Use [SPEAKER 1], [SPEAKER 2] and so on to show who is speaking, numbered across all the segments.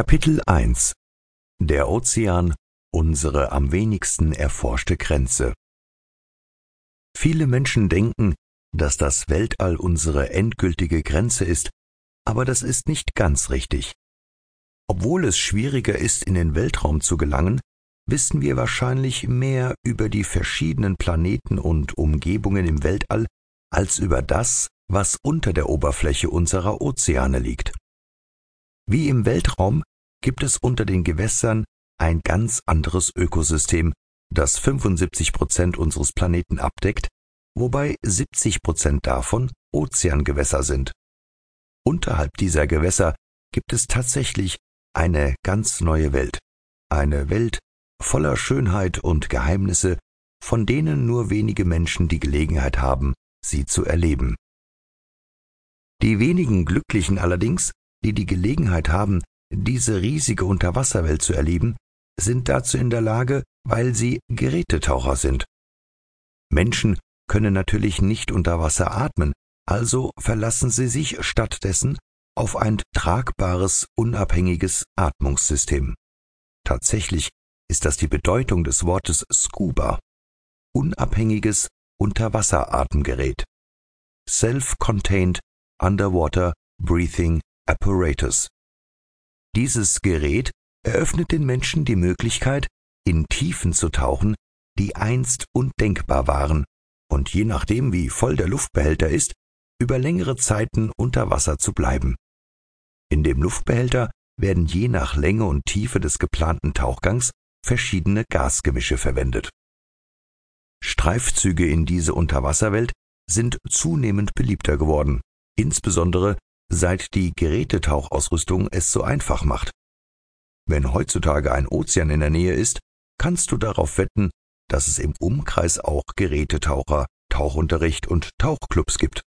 [SPEAKER 1] Kapitel 1 Der Ozean, unsere am wenigsten erforschte Grenze. Viele Menschen denken, dass das Weltall unsere endgültige Grenze ist, aber das ist nicht ganz richtig. Obwohl es schwieriger ist, in den Weltraum zu gelangen, wissen wir wahrscheinlich mehr über die verschiedenen Planeten und Umgebungen im Weltall als über das, was unter der Oberfläche unserer Ozeane liegt. Wie im Weltraum gibt es unter den Gewässern ein ganz anderes Ökosystem, das 75 Prozent unseres Planeten abdeckt, wobei 70 Prozent davon Ozeangewässer sind. Unterhalb dieser Gewässer gibt es tatsächlich eine ganz neue Welt, eine Welt voller Schönheit und Geheimnisse, von denen nur wenige Menschen die Gelegenheit haben, sie zu erleben. Die wenigen Glücklichen allerdings, die die Gelegenheit haben, diese riesige Unterwasserwelt zu erleben, sind dazu in der Lage, weil sie Gerätetaucher sind. Menschen können natürlich nicht unter Wasser atmen, also verlassen sie sich stattdessen auf ein tragbares, unabhängiges Atmungssystem. Tatsächlich ist das die Bedeutung des Wortes Scuba, unabhängiges Unterwasseratemgerät. Self-contained Underwater Breathing Apparatus. Dieses Gerät eröffnet den Menschen die Möglichkeit, in Tiefen zu tauchen, die einst undenkbar waren und je nachdem, wie voll der Luftbehälter ist, über längere Zeiten unter Wasser zu bleiben. In dem Luftbehälter werden je nach Länge und Tiefe des geplanten Tauchgangs verschiedene Gasgemische verwendet. Streifzüge in diese Unterwasserwelt sind zunehmend beliebter geworden, insbesondere seit die Gerätetauchausrüstung es so einfach macht. Wenn heutzutage ein Ozean in der Nähe ist, kannst du darauf wetten, dass es im Umkreis auch Gerätetaucher, Tauchunterricht und Tauchclubs gibt.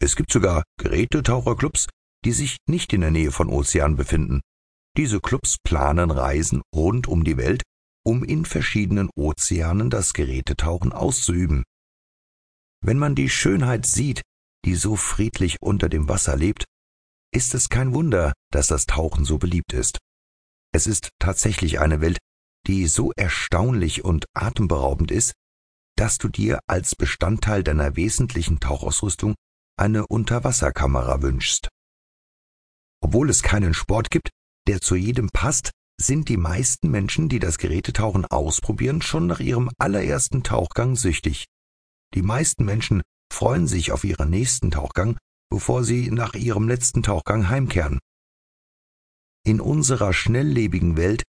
[SPEAKER 1] Es gibt sogar Gerätetaucherclubs, die sich nicht in der Nähe von Ozeanen befinden. Diese Clubs planen Reisen rund um die Welt, um in verschiedenen Ozeanen das Gerätetauchen auszuüben. Wenn man die Schönheit sieht, die so friedlich unter dem Wasser lebt, ist es kein Wunder, dass das Tauchen so beliebt ist. Es ist tatsächlich eine Welt, die so erstaunlich und atemberaubend ist, dass du dir als Bestandteil deiner wesentlichen Tauchausrüstung eine Unterwasserkamera wünschst. Obwohl es keinen Sport gibt, der zu jedem passt, sind die meisten Menschen, die das Gerätetauchen ausprobieren, schon nach ihrem allerersten Tauchgang süchtig. Die meisten Menschen freuen sich auf ihren nächsten Tauchgang, bevor sie nach ihrem letzten Tauchgang heimkehren. In unserer schnelllebigen Welt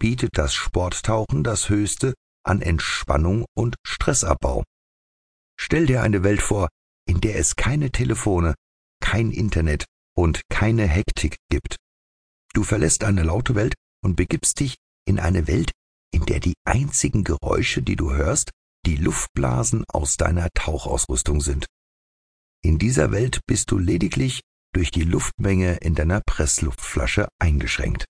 [SPEAKER 1] bietet das Sporttauchen das Höchste an Entspannung und Stressabbau. Stell dir eine Welt vor, in der es keine Telefone, kein Internet und keine Hektik gibt. Du verlässt eine laute Welt und begibst dich in eine Welt, in der die einzigen Geräusche, die du hörst, die Luftblasen aus deiner Tauchausrüstung sind. In dieser Welt bist du lediglich durch die Luftmenge in deiner Pressluftflasche eingeschränkt.